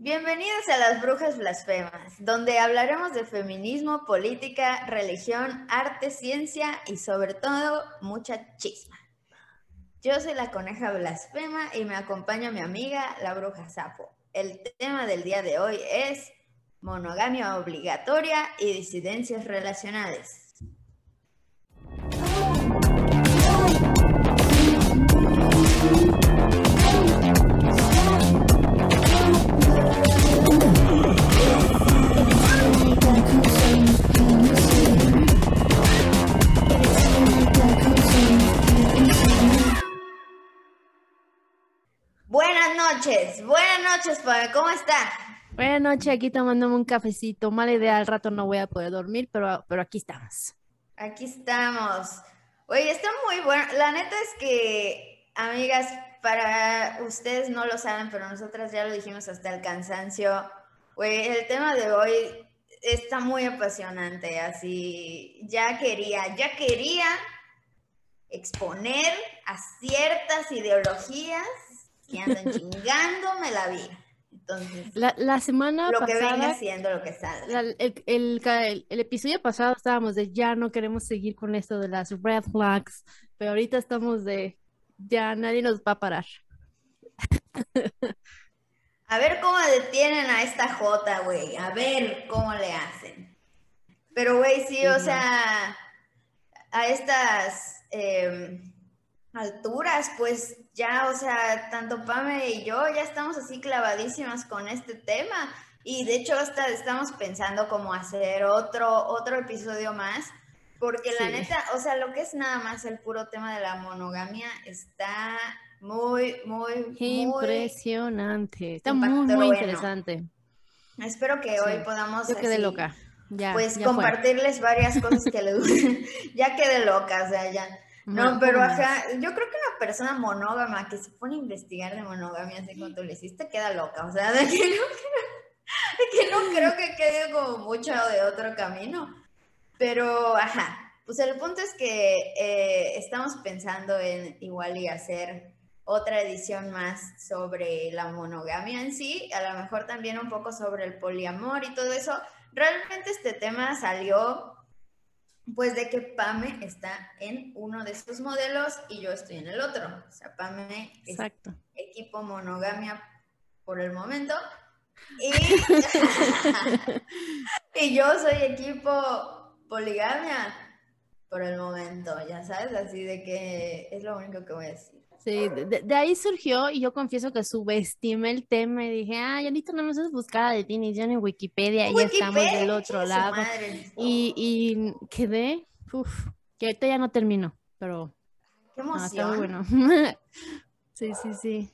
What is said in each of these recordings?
Bienvenidos a las Brujas Blasfemas, donde hablaremos de feminismo, política, religión, arte, ciencia y sobre todo mucha chisma. Yo soy la coneja blasfema y me acompaña mi amiga la bruja sapo. El tema del día de hoy es monogamia obligatoria y disidencias relacionales. Noches, buenas noches, Pame, ¿cómo está? Buenas noches, aquí tomándome un cafecito. Mala idea, al rato no voy a poder dormir, pero, pero aquí estamos. Aquí estamos. Oye, está muy bueno. La neta es que, amigas, para ustedes no lo saben, pero nosotras ya lo dijimos hasta el cansancio. Güey, el tema de hoy está muy apasionante, así ya quería, ya quería exponer a ciertas ideologías que andan chingándome la vida. Entonces, la, semana lo pasada, que venga siendo lo que sale. el, el, episodio pasado estábamos de ya no queremos seguir con esto de las red flags, pero ahorita estamos de ya nadie nos va a parar. A ver cómo detienen a esta J, güey. A ver cómo le hacen. Pero, güey, sí, o sea, a estas em, alturas, pues ya, o sea, tanto Pame y yo ya estamos así clavadísimas con este tema. Y de hecho, hasta estamos pensando cómo hacer otro, otro episodio más. Porque la neta, o sea, lo que es nada más el puro tema de la monogamia está muy, muy, impresionante. Está muy, muy interesante. Espero que hoy podamos. Yo quedé loca. Ya, pues compartirles varias cosas que le gustan. ya quedé loca, o sea, ya. No, pero ajá, yo creo que una persona monógama que se pone a investigar de monogamia así como tú le hiciste queda loca, o sea, de que no, de que no creo que quede como mucho de otro camino. Pero, ajá, pues el punto es que eh, estamos pensando en igual y hacer otra edición más sobre la monogamia en sí, a lo mejor también un poco sobre el poliamor y todo eso. Realmente este tema salió pues de que Pame está en uno de estos modelos y yo estoy en el otro. O sea, Pame es equipo monogamia por el momento y, y yo soy equipo poligamia por el momento, ya sabes, así de que es lo único que voy a decir. Sí, de, ahí surgió y yo confieso que subestimé el tema y dije, ah, ya listo, no me haces buscada de Tini, ya en Wikipedia, ya estamos del otro lado. y, y quedé, uff, que ahorita ya no termino, pero... Qué emoción. bueno. sí, sí, sí.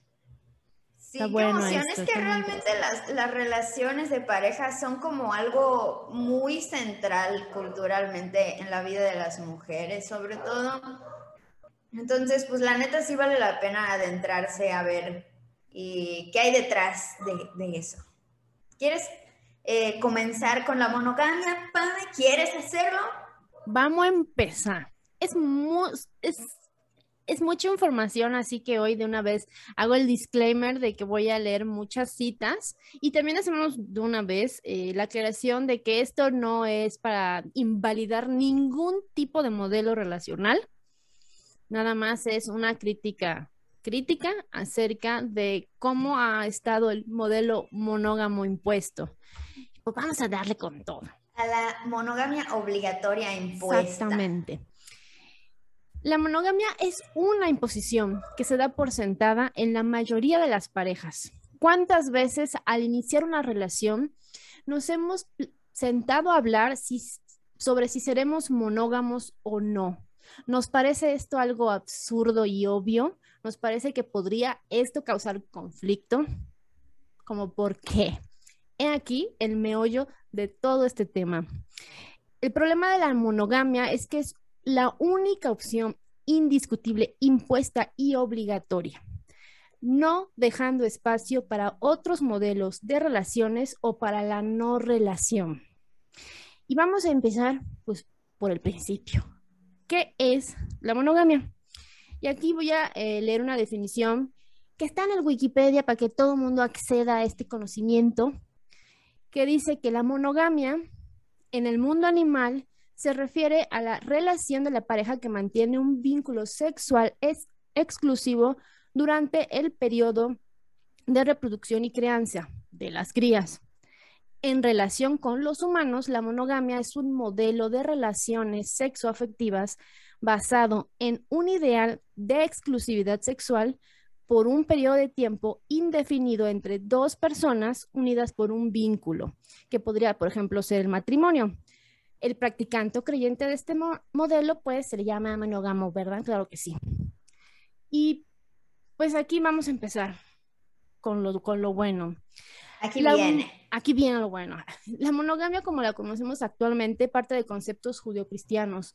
Sí, qué emoción. es que realmente las, las relaciones de pareja son como algo muy central culturalmente en la vida de las mujeres, sobre todo entonces, pues la neta sí vale la pena adentrarse a ver y qué hay detrás de, eso. ¿Quieres eh, comenzar con la monogamia, Pame? ¿Quieres hacerlo? Vamos a empezar. Es, es mucha información, así que hoy de una vez hago el disclaimer de que voy a leer muchas citas y también hacemos de una vez eh, la aclaración de que esto no es para invalidar ningún tipo de modelo relacional nada más es una crítica, crítica acerca de cómo ha estado el modelo monógamo impuesto. Pues vamos a darle con todo. A la monogamia obligatoria impuesta. Exactamente. La monogamia es una imposición que se da por sentada en la mayoría de las parejas. ¿Cuántas veces al iniciar una relación nos hemos sentado a hablar sobre si seremos monógamos o no? ¿Nos parece esto algo absurdo y obvio? ¿Nos parece que podría esto causar conflicto? ¿Como por qué? He aquí el meollo de todo este tema. El problema de la monogamia es que es la única opción indiscutible, impuesta y obligatoria, no dejando espacio para otros modelos de relaciones o para la no relación. Y vamos a empezar pues por el principio. ¿Qué es la monogamia? Y aquí voy a eh, leer una definición que está en el Wikipedia para que todo el mundo acceda a este conocimiento, que dice que la monogamia en el mundo animal se refiere a la relación de la pareja que mantiene un vínculo sexual exclusivo durante el periodo de reproducción y crianza de las crías. En relación con los humanos, la monogamia es un modelo de relaciones sexoafectivas basado en un ideal de exclusividad sexual por un periodo de tiempo indefinido entre dos personas unidas por un vínculo, que podría, por ejemplo, ser el matrimonio. El practicante o creyente de este modelo, pues, se le llama monógamo, ¿verdad? Claro que sí. Y pues aquí vamos a empezar con lo, con lo bueno. Aquí viene. Aquí viene lo bueno. La monogamia, como la conocemos actualmente, parte de conceptos judio-cristianos.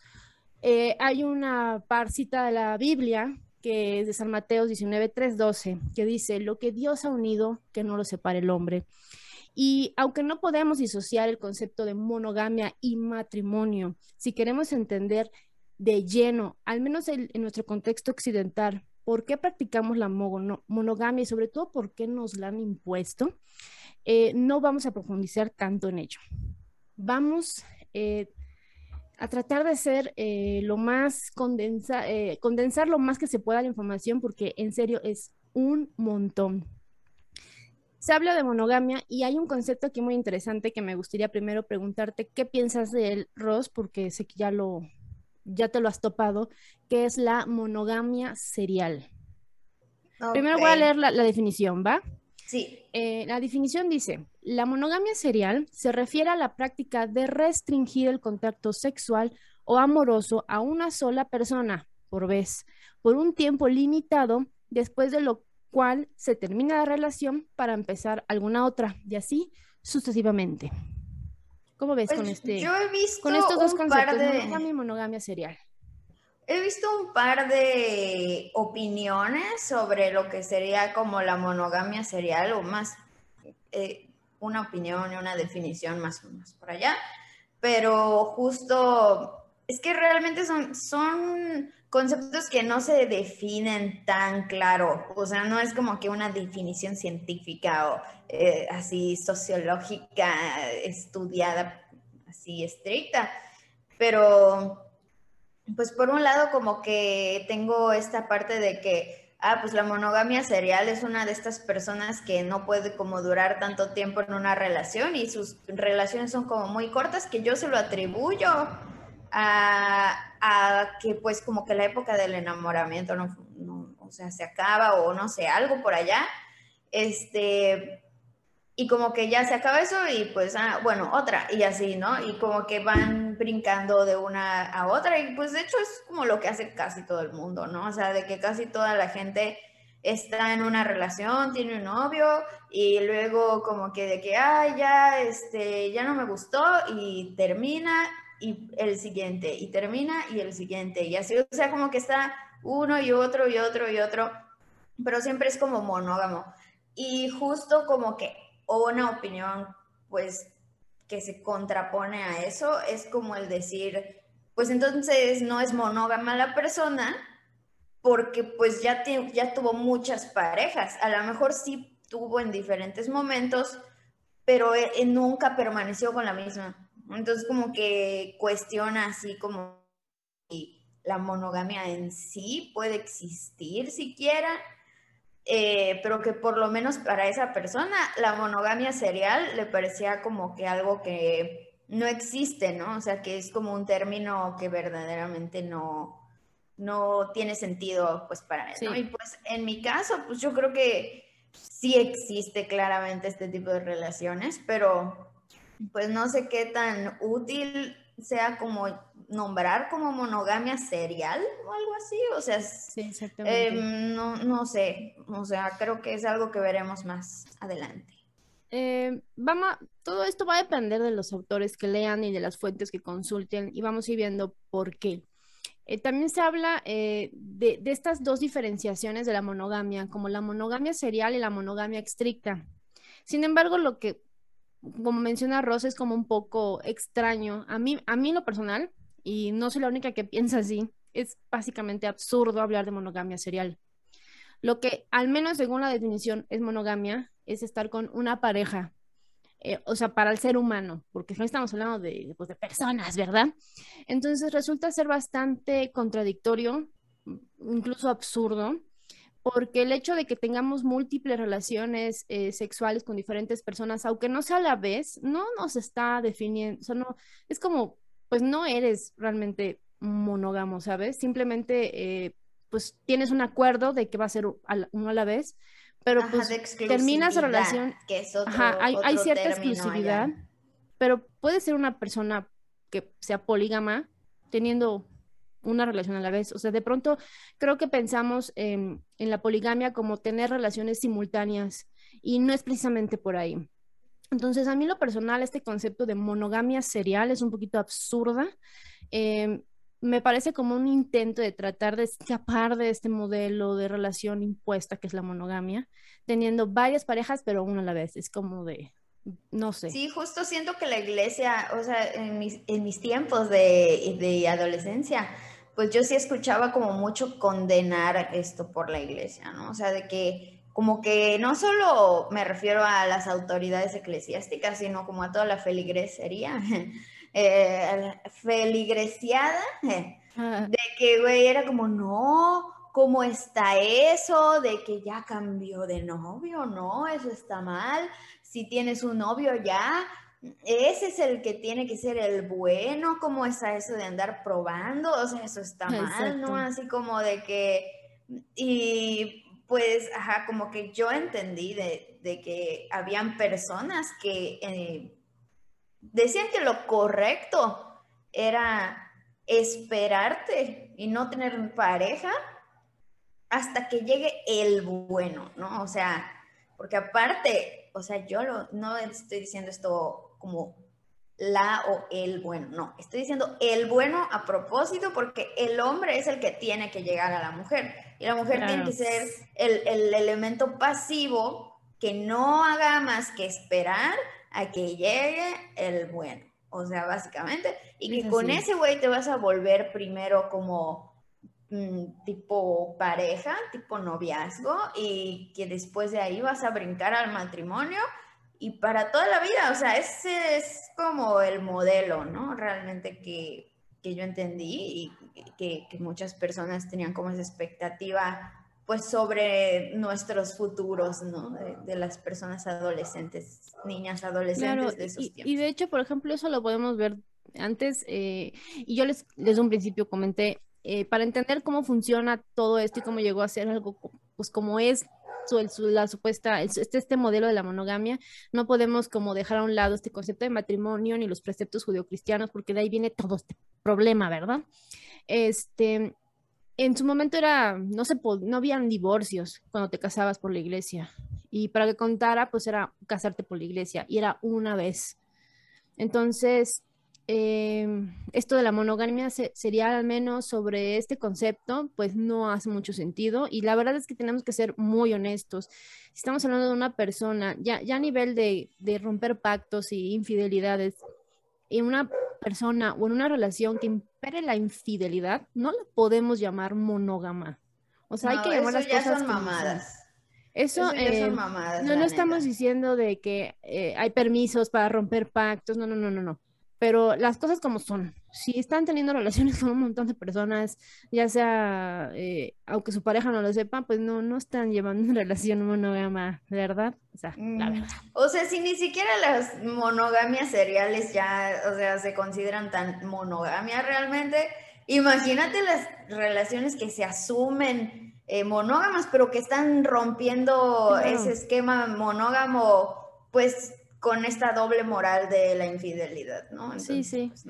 Eh, hay una parcita de la Biblia que es de San Mateo 19, 3, 12, que dice, lo que Dios ha unido, que no lo separe el hombre. Y aunque no podemos disociar el concepto de monogamia y matrimonio, si queremos entender de lleno, al menos en, nuestro contexto occidental, por qué practicamos la monogamia y sobre todo por qué nos la han impuesto, eh, no vamos a profundizar tanto en ello. Vamos eh, a tratar de ser eh, lo más condensa, condensar lo más que se pueda la información porque en serio es un montón. Se habla de monogamia y hay un concepto aquí muy interesante que me gustaría primero preguntarte qué piensas de él, Ross, porque sé que ya lo ya te lo has topado, que es la monogamia serial. Primero voy a leer la definición, ¿va? Sí. Eh, la definición dice, la monogamia serial se refiere a la práctica de restringir el contacto sexual o amoroso a una sola persona por vez, por un tiempo limitado, después de lo cual se termina la relación para empezar alguna otra, y así sucesivamente. ¿Cómo ves con pues este? Yo he visto con estos dos un conceptos, par de... monogamia y monogamia serial. He visto un par de opiniones sobre lo que sería como la monogamia serial o más eh, una opinión y una definición más o menos por allá, pero justo es que realmente son, son conceptos que no se definen tan claro, o sea, no es como que una definición científica o eh, así sociológica estudiada, así estricta, pero pues por un lado como que tengo esta parte de que, ah, pues la monogamia serial es una de estas personas que no puede como durar tanto tiempo en una relación y sus relaciones son como muy cortas, que yo se lo atribuyo a, a que pues como que la época del enamoramiento no, o sea, se acaba o no sé, algo por allá. Este, y como que ya se acaba eso y pues, ah, bueno, otra y así, ¿no? Y como que van brincando de una a otra y pues de hecho es como lo que hace casi todo el mundo, ¿no? O sea, de que casi toda la gente está en una relación, tiene un novio y luego como que de que, ah, ya, este, ya no me gustó y termina y el siguiente y termina y el siguiente y así, o sea, como que está uno y otro y otro y otro, pero siempre es como monógamo. Y justo como que o una opinión pues que se contrapone a eso es como el decir, pues entonces no es monógama la persona porque pues ya, ya tuvo muchas parejas, a lo mejor sí tuvo en diferentes momentos, pero e, nunca permaneció con la misma. Entonces como que cuestiona así como la monogamia en sí puede existir siquiera eh, pero que por lo menos para esa persona la monogamia serial le parecía como que algo que no existe, ¿no? O sea, que es como un término que verdaderamente no, no tiene sentido pues para él, ¿no? Y pues en mi caso, pues yo creo que sí existe claramente este tipo de relaciones, pero pues no sé qué tan útil sea como nombrar como monogamia serial o algo así, o sea, em, no, no, sé, o sea, creo que es algo que veremos más adelante. Eh, vamos, todo esto va a depender de los autores que lean y de las fuentes que consulten y vamos a ir viendo por qué. Eh, también se habla eh, de, de, estas dos diferenciaciones de la monogamia, como la monogamia serial y la monogamia estricta. Sin embargo, lo que como menciona Rosa, es como un poco extraño. A mí, a mí lo personal, y no soy la única que piensa así, es básicamente absurdo hablar de monogamia serial. Lo que, al menos según la definición, es monogamia, es estar con una pareja. Eh, o sea, para el ser humano, porque no estamos hablando de, pues, de personas, ¿verdad? Entonces resulta ser bastante contradictorio, incluso absurdo, porque el hecho de que tengamos múltiples relaciones eh, sexuales con diferentes personas, aunque no sea a la vez, no nos está definiendo, es como, pues no eres realmente monógamo, ¿sabes? Simplemente, eh, pues tienes un acuerdo de que va a ser uno a la vez, pero pues terminas la relación, que es otro, ajá, hay, hay cierta exclusividad, pero puede ser una persona que sea polígama teniendo una relación a la vez. O sea, de pronto creo que pensamos en, la poligamia como tener relaciones simultáneas y no es precisamente por ahí. Entonces, a mí lo personal, este concepto de monogamia serial es un poquito absurda. Em, me parece como un intento de tratar de escapar de este modelo de relación impuesta que es la monogamia, teniendo varias parejas, pero una a la vez. Es como de, no sé. Sí, justo siento que la iglesia, o sea, en mis, en mis tiempos de, de adolescencia, pues yo sí escuchaba como mucho condenar esto por la iglesia, ¿no? O sea, de que como que no solo me refiero a las autoridades eclesiásticas, sino como a toda la feligresería, eh, feligresiada, de que, güey, era como, no, ¿cómo está eso? De que ya cambió de novio, no, eso está mal. Si tienes un novio ya, ese es el que tiene que ser el bueno, ¿cómo está eso de andar probando? O sea, eso está mal, ¿no? Así como de que, y pues, ajá, como que yo entendí de, que habían personas que eh, decían que lo correcto era esperarte y no tener pareja hasta que llegue el bueno, ¿no? O sea, porque aparte, o sea, yo no estoy diciendo esto como la o el bueno, no, estoy diciendo el bueno a propósito porque el hombre es el que tiene que llegar a la mujer y la mujer tiene que ser el, el, elemento pasivo que no haga más que esperar a que llegue el bueno, o sea, básicamente, y que con ese güey te vas a volver primero como mm, tipo pareja, tipo noviazgo y que después de ahí vas a brincar al matrimonio y para toda la vida, o sea, ese es como el modelo, ¿no? Realmente que, yo entendí y que, muchas personas tenían como esa expectativa, pues sobre nuestros futuros, ¿no? De, las personas adolescentes, niñas adolescentes de esos y, tiempos. Y de hecho, por ejemplo, eso lo podemos ver antes, eh, y yo les, desde un principio comenté, eh, para entender cómo funciona todo esto y cómo llegó a ser algo pues como es la supuesta, este, este modelo de la monogamia, no podemos como dejar a un lado este concepto de matrimonio ni los preceptos judeocristianos, porque de ahí viene todo este problema, ¿verdad? Este, en su momento era, no se no habían divorcios cuando te casabas por la iglesia. Y para que contara, pues era casarte por la iglesia. Y era una vez. Entonces, Em, esto de la monogamia sería al menos sobre este concepto, pues no hace mucho sentido y la verdad es que tenemos que ser muy honestos. Si estamos hablando de una persona, ya, ya a nivel de, de romper pactos y infidelidades, en una persona o en una relación que impere la infidelidad, no la podemos llamar monógama. O sea, hay que llamar las cosas son mamadas. Eso, eh, mamadas, no, no estamos diciendo de que eh, hay permisos para romper pactos, no, no, no, no, no pero las cosas como son. Si están teniendo relaciones con un montón de personas, ya sea, eh, aunque su pareja no lo sepa, pues no, no están llevando una relación monógama, ¿verdad? O sea, la mm, verdad. O sea, si ni siquiera las monogamias seriales ya, o sea, se consideran tan monogamia realmente, imagínate las relaciones que se asumen eh, monógamas, pero que están rompiendo ese esquema monógamo, pues con esta doble moral de la infidelidad, ¿no? sí, sí. Pues,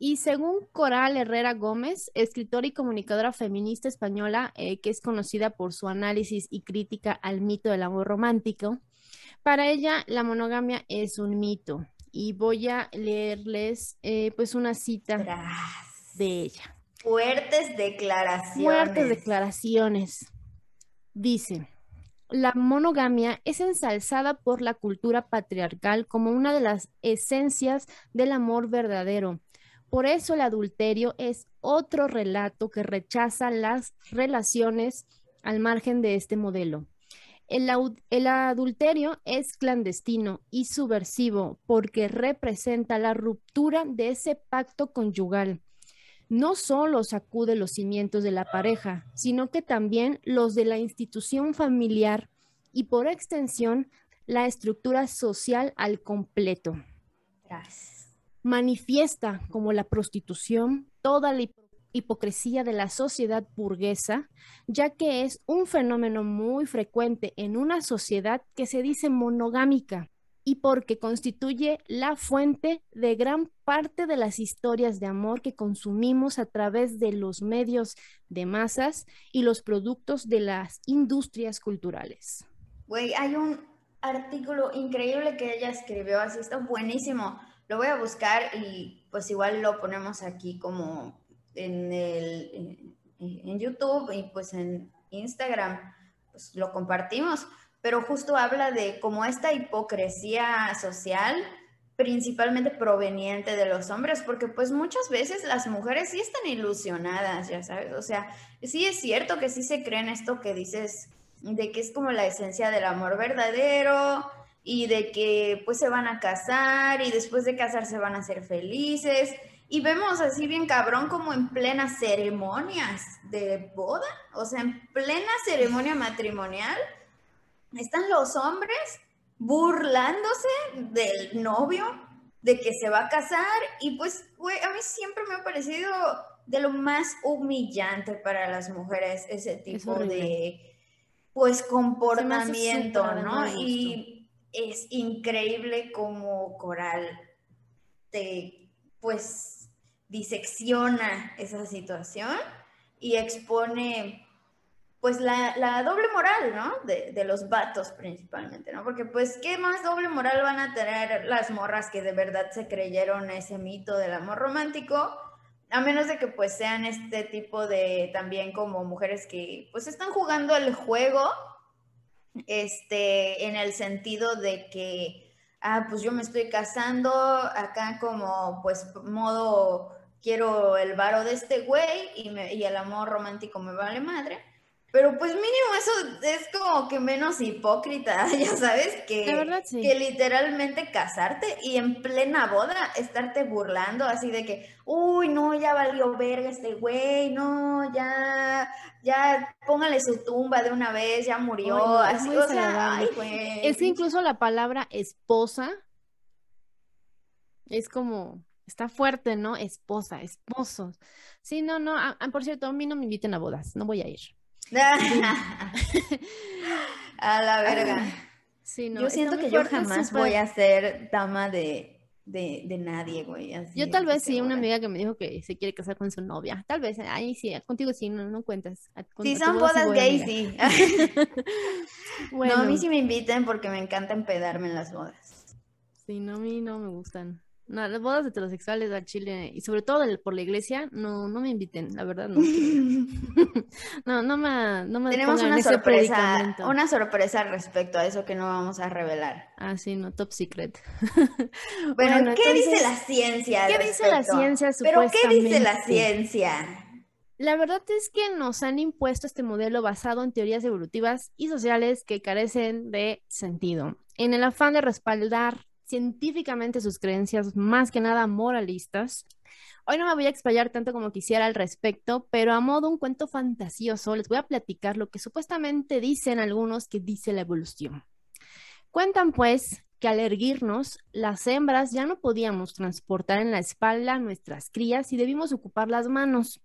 y según Coral Herrera Gómez, escritora y comunicadora feminista española eh, que es conocida por su análisis y crítica al mito del amor romántico, para ella la monogamia es un mito. Y voy a leerles eh, pues una cita de ella. Fuertes declaraciones. Fuertes declaraciones. Dice, la monogamia es ensalzada por la cultura patriarcal como una de las esencias del amor verdadero. Por eso el adulterio es otro relato que rechaza las relaciones al margen de este modelo. El, adulterio es clandestino y subversivo porque representa la ruptura de ese pacto conyugal. No solo sacude los cimientos de la pareja, sino que también los de la institución familiar y por extensión la estructura social al completo. Manifiesta como la prostitución toda la hipocresía de la sociedad burguesa, ya que es un fenómeno muy frecuente en una sociedad que se dice monogámica y porque constituye la fuente de gran parte de las historias de amor que consumimos a través de los medios de masas y los productos de las industrias culturales. Güey, hay un artículo increíble que ella escribió, así está buenísimo. Lo voy a buscar y pues igual lo ponemos aquí como en, el, en, YouTube y pues en Instagram, pues lo compartimos, pero justo habla de cómo esta hipocresía social principalmente proveniente de los hombres, porque pues muchas veces las mujeres sí están ilusionadas, ya sabes, o sea, sí es cierto que sí se creen esto que dices, de que es como la esencia del amor verdadero y de que pues se van a casar y después de casarse van a ser felices y vemos así bien cabrón como en plenas ceremonias de boda, o sea, en plena ceremonia matrimonial, están los hombres burlándose del novio, de que se va a casar, y pues, güey, a mí siempre me ha parecido de lo más humillante para las mujeres ese tipo de, pues, comportamiento, ¿no? Y es increíble como Coral te, pues, disecciona esa situación y expone pues la, doble moral, ¿no? De, de, los vatos principalmente, ¿no? Porque pues, ¿qué más doble moral van a tener las morras que de verdad se creyeron ese mito del amor romántico? A menos de que pues sean este tipo de también como mujeres que pues están jugando el juego, este, en el sentido de que, ah, pues yo me estoy casando acá como pues modo quiero el varo de este güey y, y el amor romántico me vale madre. Pero pues mínimo eso es como que menos hipócrita, ya sabes, que, que literalmente casarte y en plena boda estarte burlando así de que, uy, no, ya valió verga este güey, no, ya, ya póngale su tumba de una vez, ya murió, así, o sea, ay, güey. Es que incluso la palabra esposa es como, Está fuerte, ¿no? Esposa, esposos. Sí, no, no. por cierto, a mí no me inviten a bodas. No voy a ir. A la verga. Sí, no. Yo siento que yo jamás voy a ser dama de, de, nadie, güey. yo tal vez sí, una amiga que me dijo que se quiere casar con su novia. Tal vez, ahí sí, contigo sí, no, no cuentas. si son bodas gay, sí. bueno. No, a mí sí me inviten porque me encanta empedarme en las bodas. Sí, no, a mí no me gustan. No, las bodas heterosexuales al Chile y sobre todo por la iglesia, no, no me inviten, la verdad no. no, no me, no me Tenemos una sorpresa, una sorpresa respecto a eso que no vamos a revelar. Ah, sí, no, top secret. bueno, ¿qué dice la ciencia? ¿Qué dice la ciencia Pero ¿qué dice la ciencia? La verdad es que nos han impuesto este modelo basado en teorías evolutivas y sociales que carecen de sentido. En el afán de respaldar científicamente sus creencias, más que nada moralistas. Hoy no me voy a explayar tanto como quisiera al respecto, pero a modo un cuento fantasioso les voy a platicar lo que supuestamente dicen algunos que dice la evolución. Cuentan pues que al erguirnos, las hembras ya no podíamos transportar en la espalda nuestras crías y debimos ocupar las manos,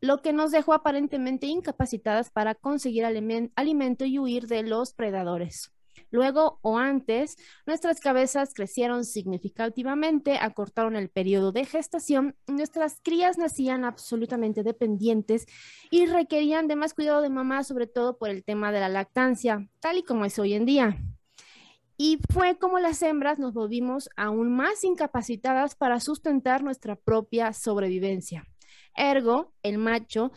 lo que nos dejó aparentemente incapacitadas para conseguir alimento y huir de los predadores. Luego o antes, nuestras cabezas crecieron significativamente, acortaron el periodo de gestación, nuestras crías nacían absolutamente dependientes y requerían de más cuidado de mamá, sobre todo por el tema de la lactancia, tal y como es hoy en día. Y fue como las hembras nos volvimos aún más incapacitadas para sustentar nuestra propia sobrevivencia. Ergo, el macho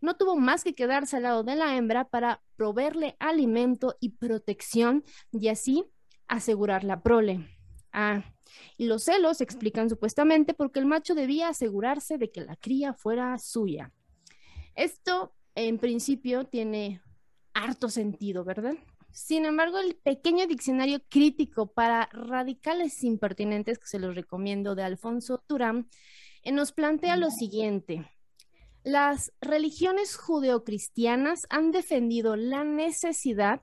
no tuvo más que quedarse al lado de la hembra para proveerle alimento y protección y así asegurar la prole. Ah, y los celos explican supuestamente porque el macho debía asegurarse de que la cría fuera suya. Esto en principio tiene harto sentido, ¿verdad? Sin embargo, el pequeño diccionario crítico para radicales impertinentes, que se los recomiendo, de Alfonso Turán, eh, nos plantea lo siguiente. Las religiones judeocristianas han defendido la necesidad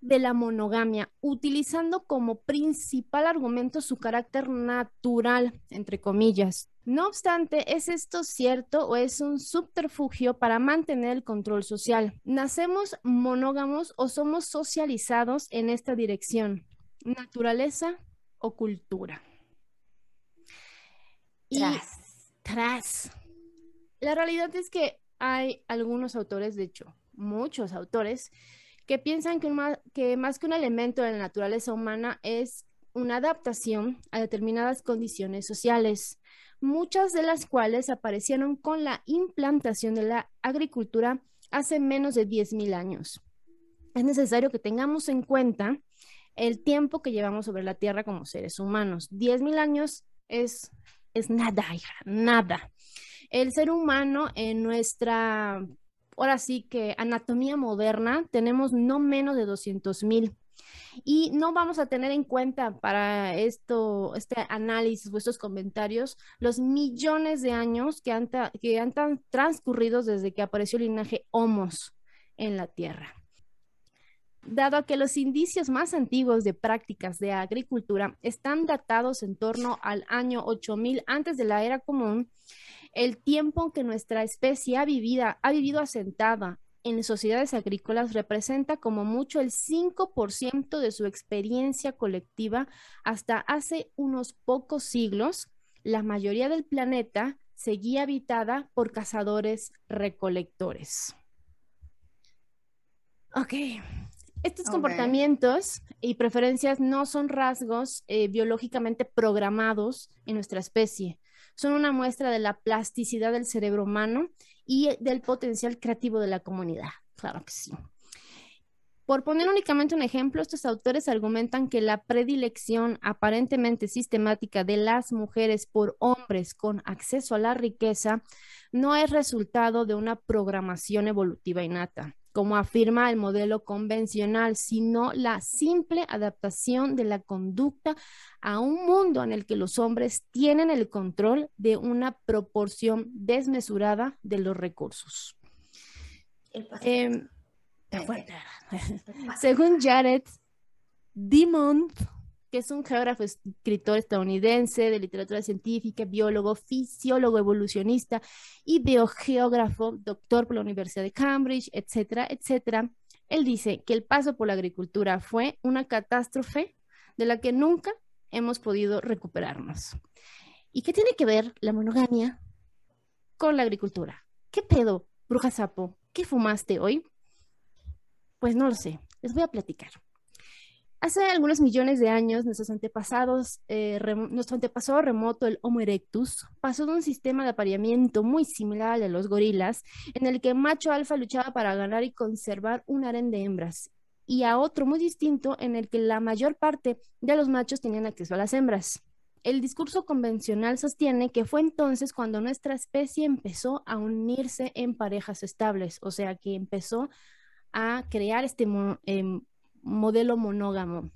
de la monogamia, utilizando como principal argumento su carácter natural, entre comillas. No obstante, ¿es esto cierto o es un subterfugio para mantener el control social? ¿Nacemos monógamos o somos socializados en esta dirección? ¿Naturaleza o cultura? tras. tras. La realidad es que hay algunos autores, de hecho, muchos autores, que piensan que, más que un elemento de la naturaleza humana es una adaptación a determinadas condiciones sociales, muchas de las cuales aparecieron con la implantación de la agricultura hace menos de 10.000 años. Es necesario que tengamos en cuenta el tiempo que llevamos sobre la Tierra como seres humanos. 10.000 años es, es nada, hija, nada. El ser humano en nuestra ahora sí que anatomía moderna tenemos no menos de 200 mil. Y no vamos a tener en cuenta para esto, este análisis o estos comentarios los millones de años que han, que han transcurrido desde que apareció el linaje Homos en la Tierra. Dado que los indicios más antiguos de prácticas de agricultura están datados en torno al año 8000 antes de la era común, el tiempo que nuestra especie ha, ha vivido asentada en sociedades agrícolas representa como mucho el 5% de su experiencia colectiva hasta hace unos pocos siglos. La mayoría del planeta seguía habitada por cazadores recolectores. Ok, estos comportamientos y preferencias no son rasgos eh, biológicamente programados en nuestra especie son una muestra de la plasticidad del cerebro humano y del potencial creativo de la comunidad. Claro que sí. Por poner únicamente un ejemplo, estos autores argumentan que la predilección aparentemente sistemática de las mujeres por hombres con acceso a la riqueza no es resultado de una programación evolutiva innata como afirma el modelo convencional, sino la simple adaptación de la conducta a un mundo en el que los hombres tienen el control de una proporción desmesurada de los recursos. Em, según Jared Dimond, que es un geógrafo, escritor estadounidense de literatura científica, biólogo, fisiólogo, evolucionista y biogeógrafo, doctor por la Universidad de Cambridge, etcétera, etcétera. Él dice que el paso por la agricultura fue una catástrofe de la que nunca hemos podido recuperarnos. ¿Y qué tiene que ver la monogamia con la agricultura? ¿Qué pedo, bruja sapo? ¿Qué fumaste hoy? Pues no lo sé, les voy a platicar. Hace algunos millones de años, nuestros antepasados, eh, nuestro antepasado remoto, el Homo erectus, pasó de un sistema de apareamiento muy similar al de los gorilas, en el que macho alfa luchaba para ganar y conservar un harén de hembras, y a otro muy distinto, en el que la mayor parte de los machos tenían acceso a las hembras. El discurso convencional sostiene que fue entonces cuando nuestra especie empezó a unirse en parejas estables, o sea, que empezó a crear este em, modelo monógamo.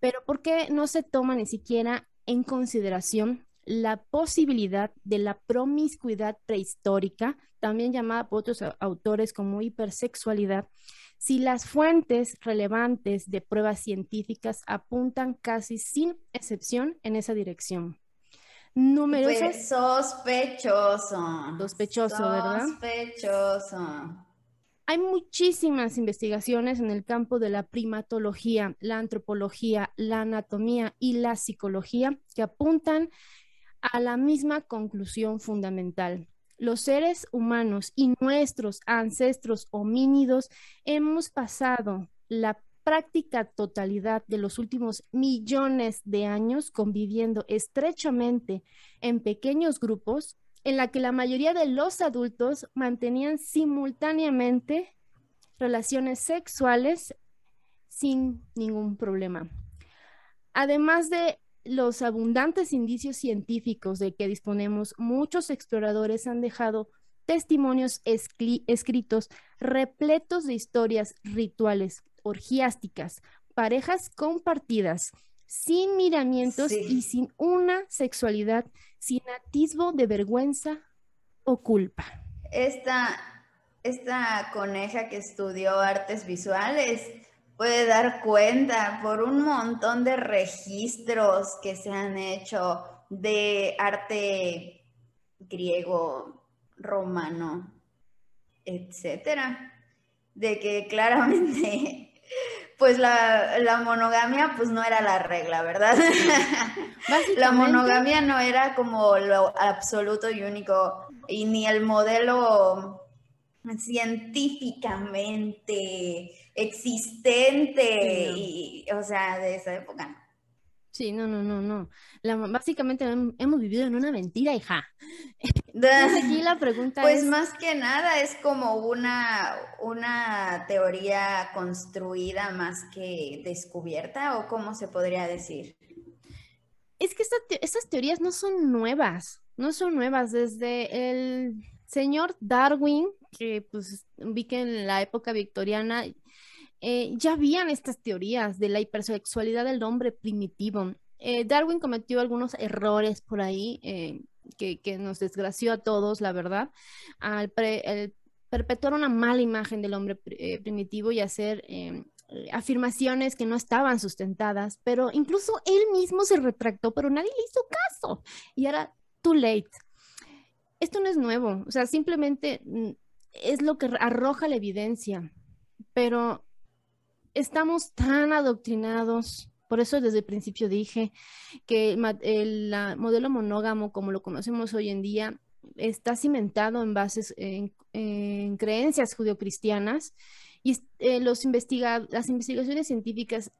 Pero ¿por qué no se toma ni siquiera en consideración la posibilidad de la promiscuidad prehistórica, también llamada por otros autores como hipersexualidad, si las fuentes relevantes de pruebas científicas apuntan casi sin excepción en esa dirección? Numerosas... Pues sospechoso. Sospechoso, ¿verdad? Sospechoso. Hay muchísimas investigaciones en el campo de la primatología, la antropología, la anatomía y la psicología que apuntan a la misma conclusión fundamental. Los seres humanos y nuestros ancestros homínidos hemos pasado la práctica totalidad de los últimos millones de años conviviendo estrechamente en pequeños grupos en la que la mayoría de los adultos mantenían simultáneamente relaciones sexuales sin ningún problema. Además de los abundantes indicios científicos de que disponemos, muchos exploradores han dejado testimonios escritos repletos de historias rituales, orgiásticas, parejas compartidas, sin miramientos y sin una sexualidad, sin atisbo de vergüenza o culpa. Esta, esta coneja que estudió artes visuales puede dar cuenta por un montón de registros que se han hecho de arte griego, romano, etcétera, de que claramente pues la, monogamia pues no era la regla, ¿verdad? la monogamia no era como lo absoluto y único y ni el modelo científicamente existente, y, o sea, de esa época. Sí, no, no, no, no. básicamente hemos vivido en una mentira, hija. aquí la pregunta pues más que nada es como una, una teoría construida más que descubierta, o cómo se podría decir. Es que estas teorías no son nuevas, no son nuevas. Desde el señor Darwin, que pues vi que en la época victoriana eh, ya habían estas teorías de la hipersexualidad del hombre primitivo. Eh, Darwin cometió algunos errores por ahí eh, que, nos desgració a todos, la verdad, al perpetuar una mala imagen del hombre primitivo y hacer afirmaciones que no estaban sustentadas, pero incluso él mismo se retractó, pero nadie le hizo caso y era too late. Esto no es nuevo, o sea, simplemente mm, es lo que arroja la evidencia, pero estamos tan adoctrinados. Por eso desde el principio dije que el, modelo monógamo, como lo conocemos hoy en día, está cimentado en bases, en, creencias judeocristianas y eh, los las investigaciones científicas,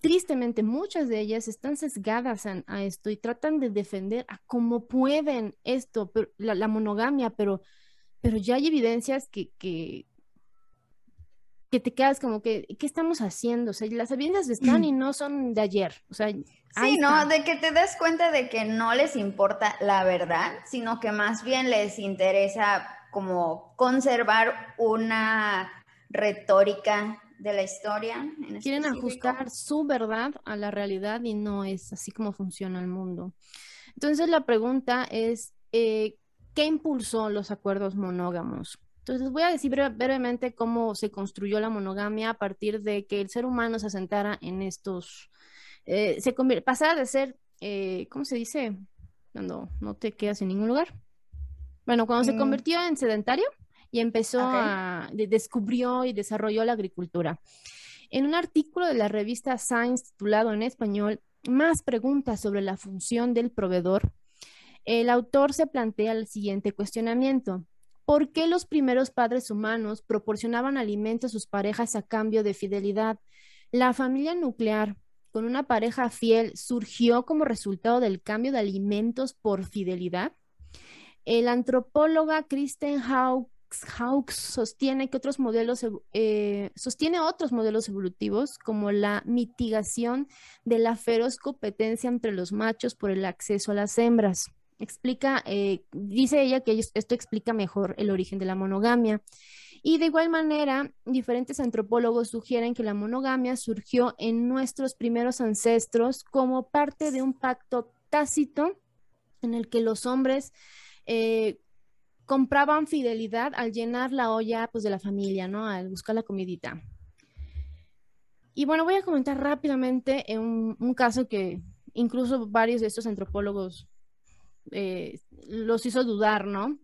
tristemente muchas de ellas están sesgadas a, esto y tratan de defender a como pueden esto, la, monogamia, pero, pero ya hay evidencias que que te quedas como que, ¿qué estamos haciendo? O sea, las evidencias están y no son de ayer. O sea, sí, ¿no? De que te des cuenta de que no les importa la verdad, sino que más bien les interesa como conservar una retórica de la historia. Quieren ajustar su verdad a la realidad y no es así como funciona el mundo. Entonces la pregunta es, eh, ¿qué impulsó los acuerdos monógamos? Entonces voy a decir brevemente cómo se construyó la monogamia a partir de que el ser humano se asentara en estos, eh, se pasara de ser, eh, ¿cómo se dice? Cuando no te quedas en ningún lugar. Bueno, cuando se mm. convirtió en sedentario y empezó a, descubrió y desarrolló la agricultura. En un artículo de la revista Science titulado en español, Más preguntas sobre la función del proveedor, el autor se plantea el siguiente cuestionamiento. ¿Por qué los primeros padres humanos proporcionaban alimento a sus parejas a cambio de fidelidad? La familia nuclear con una pareja fiel surgió como resultado del cambio de alimentos por fidelidad. El antropóloga Kristen Hawkes, sostiene que otros modelos, eh, sostiene otros modelos evolutivos como la mitigación de la feroz competencia entre los machos por el acceso a las hembras explica, eh, dice ella que esto explica mejor el origen de la monogamia. Y de igual manera, diferentes antropólogos sugieren que la monogamia surgió en nuestros primeros ancestros como parte de un pacto tácito en el que los hombres eh, compraban fidelidad al llenar la olla pues, de la familia, ¿no? Al buscar la comidita. Y bueno, voy a comentar rápidamente en un caso que incluso varios de estos antropólogos eh, los hizo dudar, ¿no?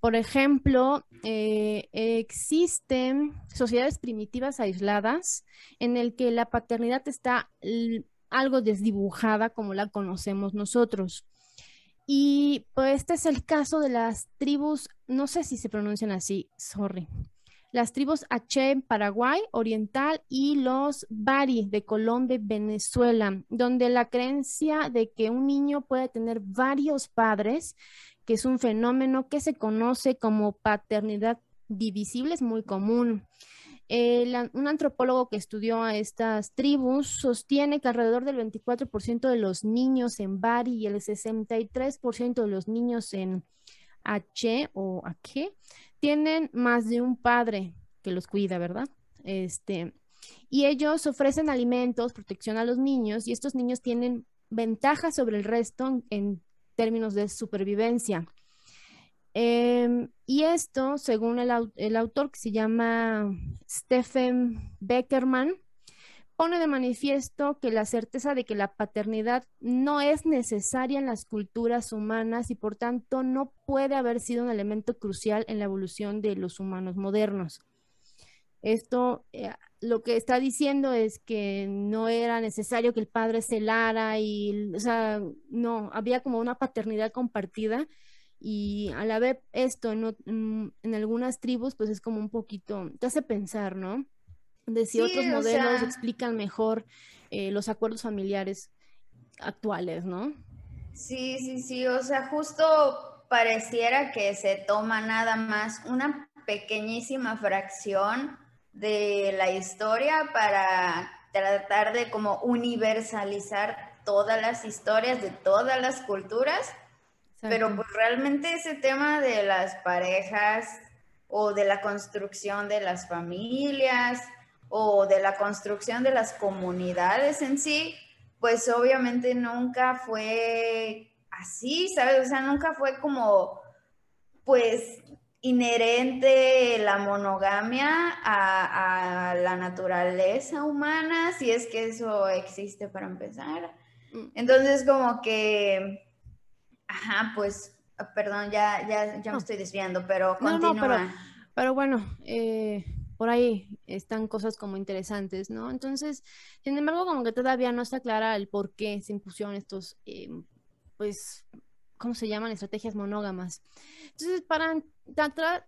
Por ejemplo, eh, existen sociedades primitivas aisladas en el que la paternidad está algo desdibujada como la conocemos nosotros. Y pues este es el caso de las tribus, no sé si se pronuncian así, sorry, las tribus H en Paraguay Oriental y los Bari de Colombia y Venezuela, donde la creencia de que un niño puede tener varios padres, que es un fenómeno que se conoce como paternidad divisible, es muy común. un antropólogo que estudió a estas tribus sostiene que alrededor del 24% de los niños en Bari y el 63% de los niños en H o H, tienen más de un padre que los cuida, ¿verdad? Este, y ellos ofrecen alimentos, protección a los niños y estos niños tienen ventajas sobre el resto en, términos de supervivencia. Em, y esto, según el, el, autor que se llama Stephen Beckerman, pone de manifiesto que la certeza de que la paternidad no es necesaria en las culturas humanas y por tanto no puede haber sido un elemento crucial en la evolución de los humanos modernos. Esto eh, lo que está diciendo es que no era necesario que el padre celara y, o sea, no, había como una paternidad compartida y a la vez esto mm, en algunas tribus pues es como un poquito, te hace pensar, ¿no? De si otros modelos explican mejor eh, los acuerdos familiares actuales, ¿no? Sí, sí, sí, o sea, justo pareciera que se toma nada más una pequeñísima fracción de la historia para tratar de como universalizar todas las historias de todas las culturas, pero pues realmente ese tema de las parejas o de la construcción de las familias, o de la construcción de las comunidades en sí, pues obviamente nunca fue así, ¿sabes? O sea, nunca fue como, pues, inherente la monogamia a, la naturaleza humana, si es que eso existe para empezar. Mm. Entonces, como que, ajá, pues, perdón, ya, ya, ya me estoy desviando, pero continúa. pero, pero, bueno, eh, por ahí están cosas como interesantes, ¿no? Entonces, sin embargo, como que todavía no está clara el por qué se impusieron estos, eh, pues, ¿cómo se llaman? Estrategias monógamas. Entonces, para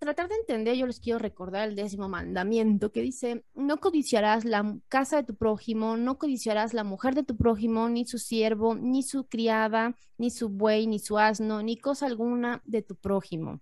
tratar de entender, yo les quiero recordar el décimo mandamiento que dice, no codiciarás la casa de tu prójimo, no codiciarás la mujer de tu prójimo, ni su siervo, ni su criada, ni su buey, ni su asno, ni cosa alguna de tu prójimo.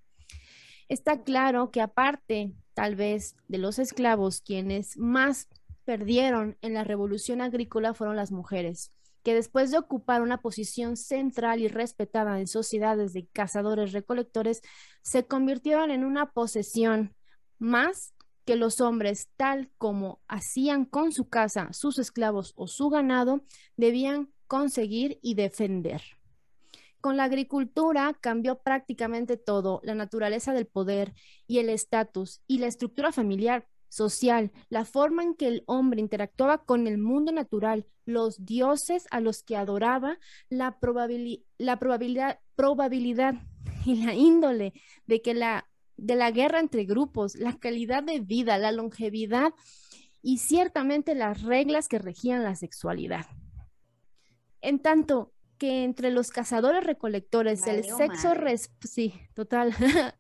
Está claro que aparte tal vez de los esclavos, quienes más perdieron en la revolución agrícola fueron las mujeres, que después de ocupar una posición central y respetada en sociedades de cazadores-recolectores, se convirtieron en una posesión más que los hombres, tal como hacían con su casa, sus esclavos o su ganado, debían conseguir y defender. Con la agricultura cambió prácticamente todo, la naturaleza del poder y el estatus y la estructura familiar, social, la forma en que el hombre interactuaba con el mundo natural, los dioses a los que adoraba, la, probabilidad, probabilidad y la índole de que la de la guerra entre grupos, la calidad de vida, la longevidad y ciertamente las reglas que regían la sexualidad. En tanto, que entre los cazadores recolectores el sexo, sí, total,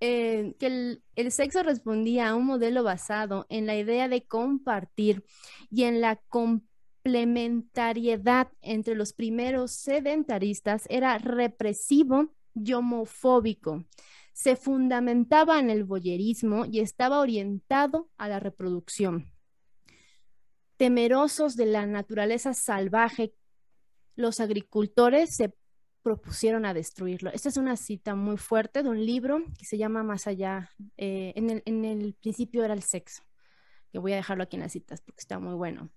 eh, que el, sexo respondía a un modelo basado en la idea de compartir y en la complementariedad entre los primeros sedentaristas era represivo y homofóbico. Se fundamentaba en el boyerismo y estaba orientado a la reproducción. Temerosos de la naturaleza salvaje los agricultores se propusieron a destruirlo. Esta es una cita muy fuerte de un libro que se llama Más allá, eh, en, el, principio era el sexo, que voy a dejarlo aquí en las citas porque está muy bueno.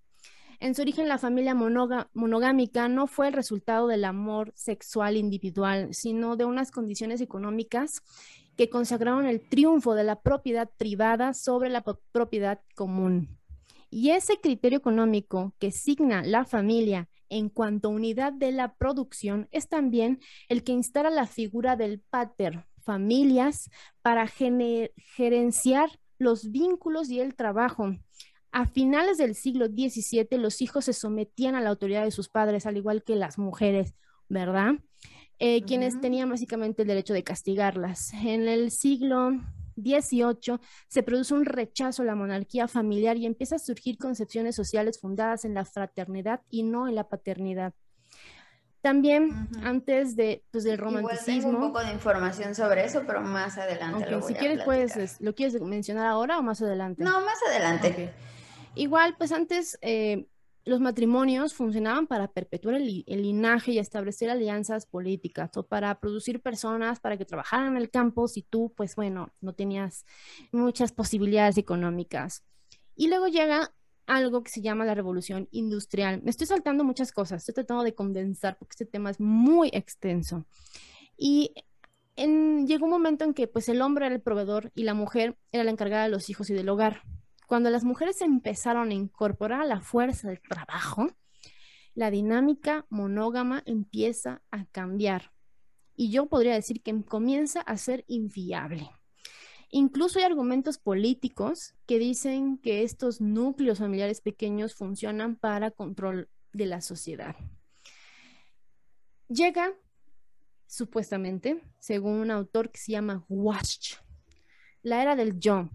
En su origen, la familia monogámica no fue el resultado del amor sexual individual, sino de unas condiciones económicas que consagraron el triunfo de la propiedad privada sobre la propiedad común. Y ese criterio económico que signa la familia en cuanto a unidad de la producción es también el que instala la figura del pater, familias, para gerenciar los vínculos y el trabajo. A finales del siglo XVII, los hijos se sometían a la autoridad de sus padres, al igual que las mujeres, ¿verdad? Eh, quienes tenían básicamente el derecho de castigarlas. En el siglo 18 se produce un rechazo a la monarquía familiar y empieza a surgir concepciones sociales fundadas en la fraternidad y no en la paternidad. También antes de, pues, del romanticismo. Igual tengo un poco de información sobre eso, pero más adelante. lo voy si quieres, puedes, ¿lo quieres mencionar ahora o más adelante? No, más adelante. Igual, pues antes, eh, los matrimonios funcionaban para perpetuar el, linaje y establecer alianzas políticas o para producir personas para que trabajaran en el campo si tú, pues bueno, no tenías muchas posibilidades económicas. Y luego llega algo que se llama la revolución industrial. Me estoy saltando muchas cosas, estoy tratando de condensar porque este tema es muy extenso. Y llegó un momento en que pues el hombre era el proveedor y la mujer era la encargada de los hijos y del hogar. Cuando las mujeres empezaron a incorporar a la fuerza del trabajo, la dinámica monógama empieza a cambiar. Y yo podría decir que comienza a ser inviable. Incluso hay argumentos políticos que dicen que estos núcleos familiares pequeños funcionan para control de la sociedad. Llega, supuestamente, según un autor que se llama Wash, la era del yo,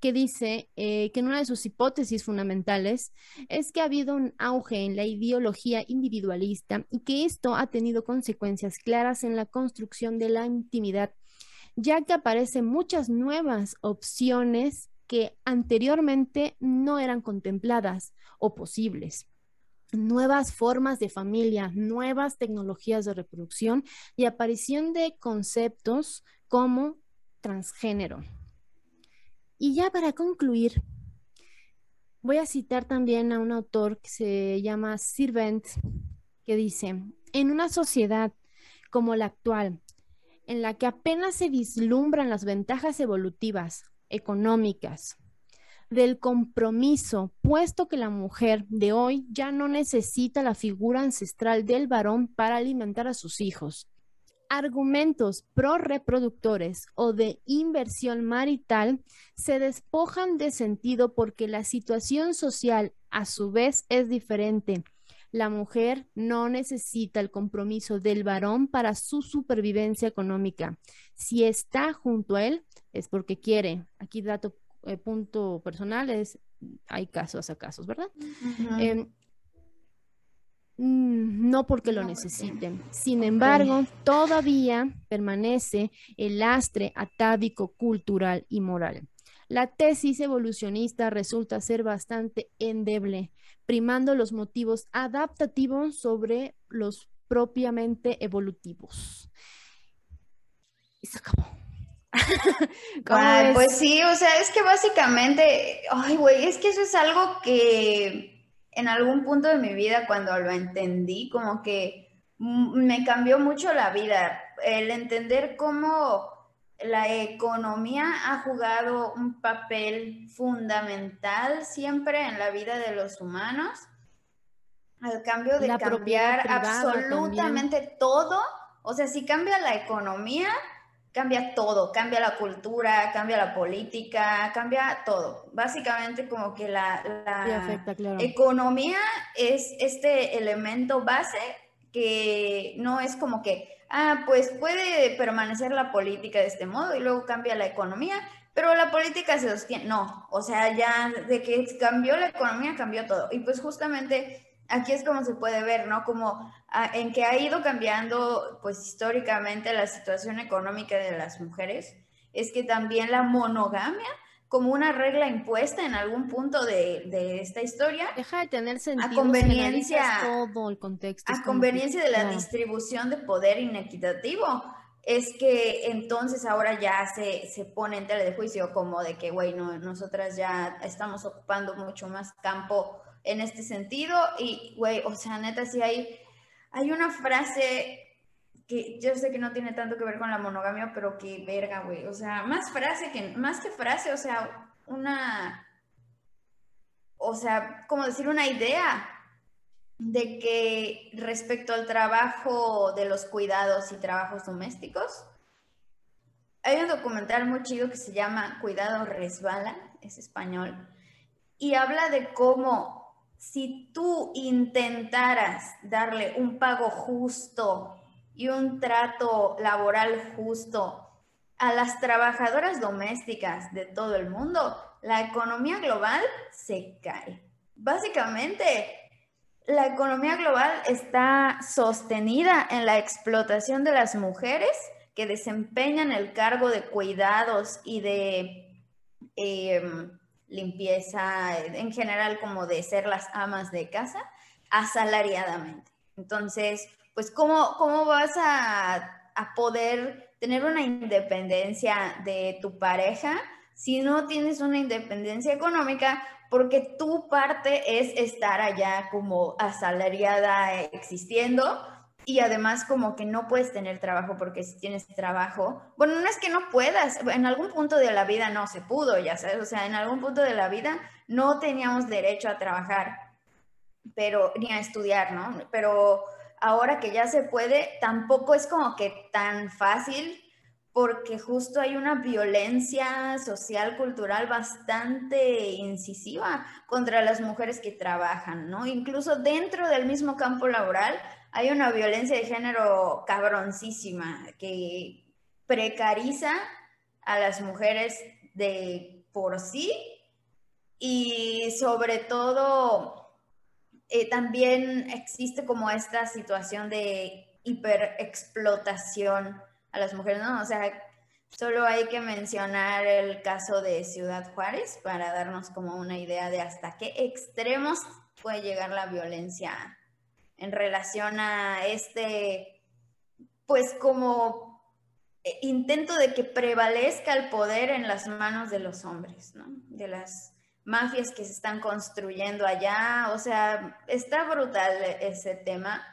que dice eh, que en una de sus hipótesis fundamentales es que ha habido un auge en la ideología individualista y que esto ha tenido consecuencias claras en la construcción de la intimidad ya que aparecen muchas nuevas opciones que anteriormente no eran contempladas o posibles. Nuevas formas de familia, nuevas tecnologías de reproducción y aparición de conceptos como transgénero. Y ya para concluir, voy a citar también a un autor que se llama Sirvent, que dice, en una sociedad como la actual, en la que apenas se vislumbran las ventajas evolutivas, económicas, del compromiso, puesto que la mujer de hoy ya no necesita la figura ancestral del varón para alimentar a sus hijos. Argumentos pro reproductores o de inversión marital se despojan de sentido porque la situación social a su vez es diferente la mujer no necesita el compromiso del varón para su supervivencia económica. Si está junto a él, es porque quiere. Aquí dato, eh, punto personal, es, hay casos a casos, ¿verdad? No porque lo necesiten. Sin embargo, todavía permanece el lastre atávico cultural y moral. La tesis evolucionista resulta ser bastante endeble primando los motivos adaptativos sobre los propiamente evolutivos. Y se acabó. pues sí, o sea, es que básicamente, ay, güey, es que eso es algo que en algún punto de mi vida cuando lo entendí, como que me cambió mucho la vida, el entender cómo la economía ha jugado un papel fundamental siempre en la vida de los humanos, al cambio de cambiar absolutamente todo. O sea, si cambia la economía, cambia todo, cambia la cultura, cambia la política, cambia todo. Básicamente como que la, economía es este elemento base que no es como que ah, pues puede permanecer la política de este modo y luego cambia la economía, pero la política se sostiene. No, o sea, ya de que cambió la economía, cambió todo. Y pues justamente aquí es como se puede ver, ¿no? Como ah, en que ha ido cambiando, pues históricamente la situación económica de las mujeres, es que también la monogamia como una regla impuesta en algún punto de, esta historia. Deja de tener sentido. A conveniencia, todo el contexto. A conveniencia de la distribución de poder inequitativo. Es que entonces ahora ya se, se pone en tela de juicio como de que, güey, nosotras ya estamos ocupando mucho más campo en este sentido. Y, güey, o sea, neta, sí hay, hay una frase que yo sé que no tiene tanto que ver con la monogamia, pero que verga, güey. O sea, más frase que, más que frase, o sea, una, o sea, como decir una idea de que respecto al trabajo de los cuidados y trabajos domésticos, hay un documental muy chido que se llama Cuidado Resbala, es español, y habla de cómo si tú intentaras darle un pago justo y un trato laboral justo a las trabajadoras domésticas de todo el mundo, la economía global se cae. Básicamente, la economía global está sostenida en la explotación de las mujeres que desempeñan el cargo de cuidados y de em, limpieza, en general como de ser las amas de casa, asalariadamente. Entonces, pues, ¿cómo, cómo vas a, a poder tener una independencia de tu pareja si no tienes una independencia económica? Porque tu parte es estar allá como asalariada existiendo y además como que no puedes tener trabajo porque si tienes trabajo, bueno, no es que no puedas, en algún punto de la vida no se pudo, ya sabes, o sea, en algún punto de la vida no teníamos derecho a trabajar, pero ni a estudiar, ¿no? Pero ahora que ya se puede, tampoco es como que tan fácil porque justo hay una violencia social, cultural bastante incisiva contra las mujeres que trabajan, ¿no? Incluso dentro del mismo campo laboral hay una violencia de género cabroncísima que precariza a las mujeres de por sí y sobre todo eh, también existe como esta situación de hiperexplotación a las mujeres, ¿no? O sea, solo hay que mencionar el caso de Ciudad Juárez para darnos como una idea de hasta qué extremos puede llegar la violencia en relación a este, pues como eh, intento de que prevalezca el poder en las manos de los hombres, ¿no? De las mafias que se están construyendo allá, o sea, está brutal ese tema.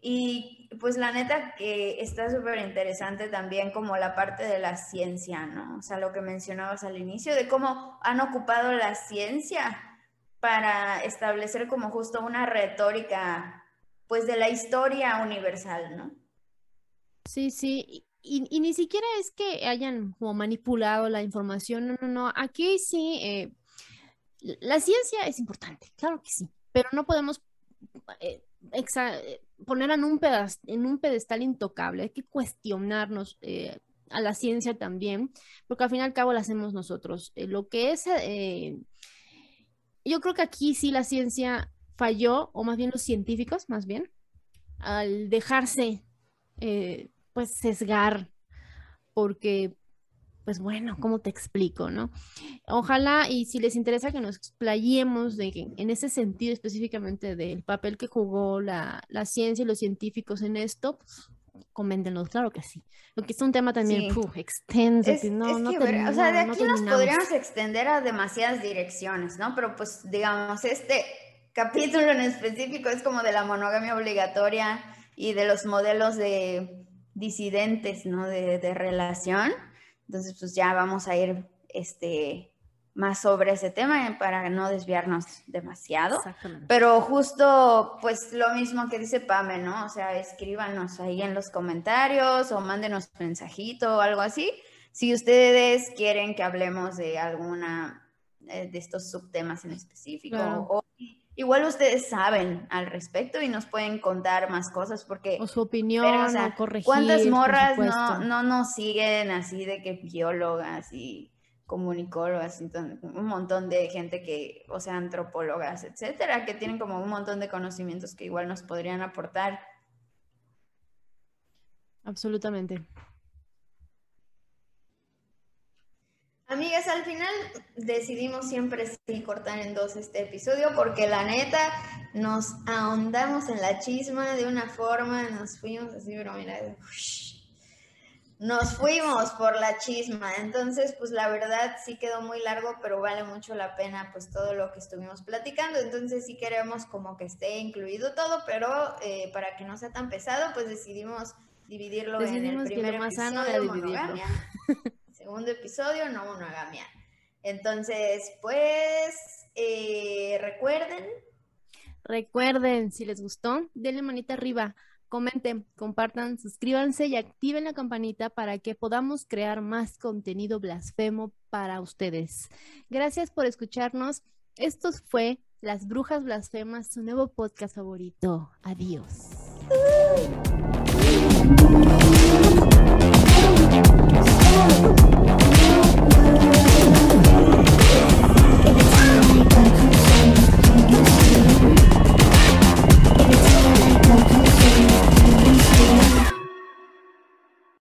Y pues la neta que está súper interesante también como la parte de la ciencia, ¿no? O sea, lo que mencionabas al inicio, de cómo han ocupado la ciencia para establecer como justo una retórica pues de la historia universal, ¿no? Sí, sí, y, ni siquiera es que hayan como manipulado la información, no, no, no, aquí sí, eh, la ciencia es importante, claro que sí, pero no podemos eh, poner en un, en un pedestal intocable, hay que cuestionarnos eh, a la ciencia también, porque al fin y al cabo la hacemos nosotros. lo que es, yo creo que aquí sí la ciencia falló, o más bien los científicos, más bien, al dejarse, eh, pues, sesgar, porque, pues bueno, ¿cómo te explico, no? Ojalá, y si les interesa que nos explayemos de, en ese sentido específicamente del papel que jugó la, ciencia y los científicos en esto, pues, coméntenos, claro que sí. Lo que es un tema también extenso, no, no o sea, de aquí nos podríamos extender a demasiadas direcciones, ¿no? Pero pues digamos, este capítulo en específico es como de la monogamia obligatoria y de los modelos de disidentes, ¿no? De, relación. Entonces, pues ya vamos a ir este, más sobre ese tema para no desviarnos demasiado. Pero justo, pues lo mismo que dice Pame, ¿no? O sea, escríbanos ahí en los comentarios o mándenos un mensajito o algo así. Si ustedes quieren que hablemos de alguna eh, de estos subtemas en específico o igual ustedes saben al respecto y nos pueden contar más cosas porque... O su opinión, o, corregir, ¿Cuántas morras no, no nos siguen así de que biólogas y comunicólogas, un montón de gente que, o sea, antropólogas, etcétera, que tienen como un montón de conocimientos que igual nos podrían aportar. Absolutamente. Amigas, al final decidimos siempre sí cortar en dos este episodio porque la neta nos ahondamos en la chisma de una forma, nos fuimos así, pero mira, nos fuimos por la chisma. Entonces, pues la verdad sí quedó muy largo, pero vale mucho la pena pues todo lo que estuvimos platicando. Entonces sí queremos como que esté incluido todo, pero eh, para que no sea tan pesado, pues decidimos dividirlo en el primer más sano de monogamia. Segundo episodio, no monogamia. Entonces, pues, eh, recuerden. Recuerden, si les gustó, denle manita arriba, comenten, compartan, suscríbanse y activen la campanita para que podamos crear más contenido blasfemo para ustedes. Gracias por escucharnos. Esto fue Las Brujas Blasfemas, su nuevo podcast favorito. Adiós. Thank you.